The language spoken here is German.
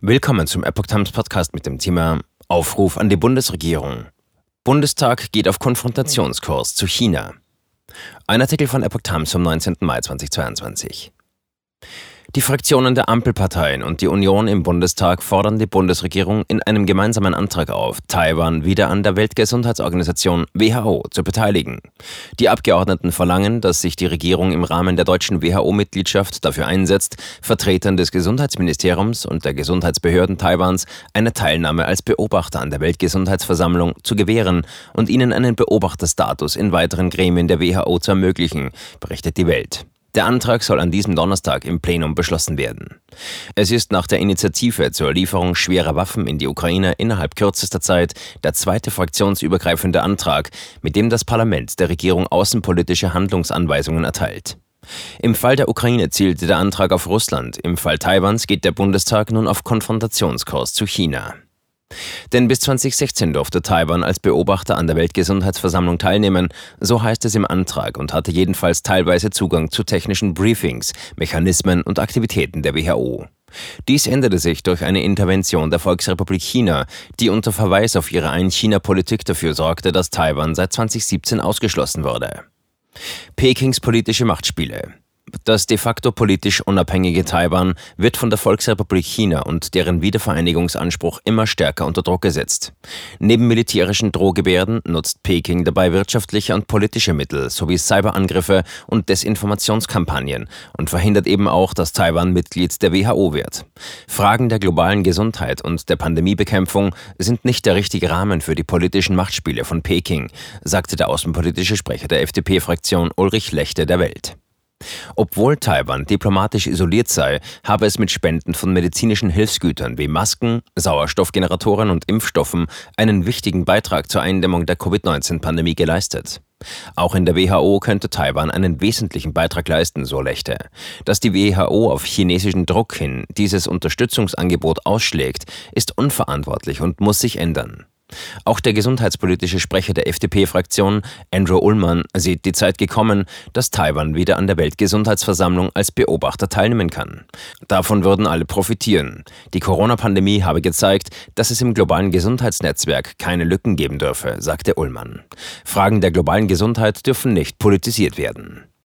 Willkommen zum Epoch Times Podcast mit dem Thema Aufruf an die Bundesregierung. Bundestag geht auf Konfrontationskurs zu China. Ein Artikel von Epoch Times vom 19. Mai 2022. Die Fraktionen der Ampelparteien und die Union im Bundestag fordern die Bundesregierung in einem gemeinsamen Antrag auf, Taiwan wieder an der Weltgesundheitsorganisation WHO zu beteiligen. Die Abgeordneten verlangen, dass sich die Regierung im Rahmen der deutschen WHO-Mitgliedschaft dafür einsetzt, Vertretern des Gesundheitsministeriums und der Gesundheitsbehörden Taiwans eine Teilnahme als Beobachter an der Weltgesundheitsversammlung zu gewähren und ihnen einen Beobachterstatus in weiteren Gremien der WHO zu ermöglichen, berichtet die Welt. Der Antrag soll an diesem Donnerstag im Plenum beschlossen werden. Es ist nach der Initiative zur Lieferung schwerer Waffen in die Ukraine innerhalb kürzester Zeit der zweite fraktionsübergreifende Antrag, mit dem das Parlament der Regierung außenpolitische Handlungsanweisungen erteilt. Im Fall der Ukraine zielte der Antrag auf Russland, im Fall Taiwans geht der Bundestag nun auf Konfrontationskurs zu China. Denn bis 2016 durfte Taiwan als Beobachter an der Weltgesundheitsversammlung teilnehmen, so heißt es im Antrag, und hatte jedenfalls teilweise Zugang zu technischen Briefings, Mechanismen und Aktivitäten der WHO. Dies änderte sich durch eine Intervention der Volksrepublik China, die unter Verweis auf ihre Ein-China-Politik dafür sorgte, dass Taiwan seit 2017 ausgeschlossen wurde. Pekings politische Machtspiele. Das de facto politisch unabhängige Taiwan wird von der Volksrepublik China und deren Wiedervereinigungsanspruch immer stärker unter Druck gesetzt. Neben militärischen Drohgebärden nutzt Peking dabei wirtschaftliche und politische Mittel sowie Cyberangriffe und Desinformationskampagnen und verhindert eben auch, dass Taiwan Mitglied der WHO wird. Fragen der globalen Gesundheit und der Pandemiebekämpfung sind nicht der richtige Rahmen für die politischen Machtspiele von Peking, sagte der außenpolitische Sprecher der FDP-Fraktion Ulrich Lechte der Welt. Obwohl Taiwan diplomatisch isoliert sei, habe es mit Spenden von medizinischen Hilfsgütern wie Masken, Sauerstoffgeneratoren und Impfstoffen einen wichtigen Beitrag zur Eindämmung der Covid-19-Pandemie geleistet. Auch in der WHO könnte Taiwan einen wesentlichen Beitrag leisten, so Lechte. Dass die WHO auf chinesischen Druck hin dieses Unterstützungsangebot ausschlägt, ist unverantwortlich und muss sich ändern. Auch der gesundheitspolitische Sprecher der FDP-Fraktion, Andrew Ullmann, sieht die Zeit gekommen, dass Taiwan wieder an der Weltgesundheitsversammlung als Beobachter teilnehmen kann. Davon würden alle profitieren. Die Corona-Pandemie habe gezeigt, dass es im globalen Gesundheitsnetzwerk keine Lücken geben dürfe, sagte Ullmann. Fragen der globalen Gesundheit dürfen nicht politisiert werden.